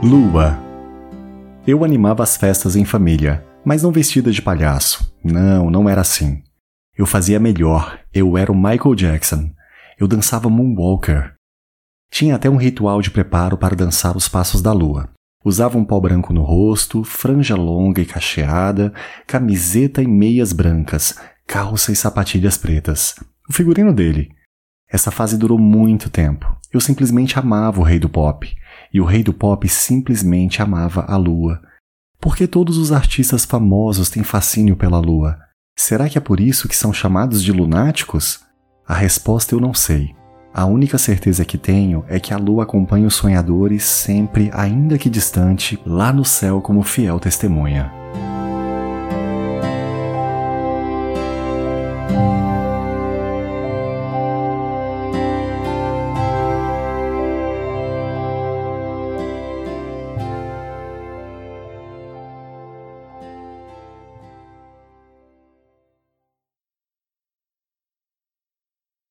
Lua. Eu animava as festas em família, mas não vestida de palhaço. Não, não era assim. Eu fazia melhor, eu era o Michael Jackson. Eu dançava Moonwalker. Tinha até um ritual de preparo para dançar os passos da lua. Usava um pó branco no rosto, franja longa e cacheada, camiseta e meias brancas, calça e sapatilhas pretas. O figurino dele. Essa fase durou muito tempo. Eu simplesmente amava o rei do pop. E o rei do pop simplesmente amava a lua. Por que todos os artistas famosos têm fascínio pela lua? Será que é por isso que são chamados de lunáticos? A resposta eu não sei. A única certeza que tenho é que a lua acompanha os sonhadores sempre, ainda que distante, lá no céu como fiel testemunha.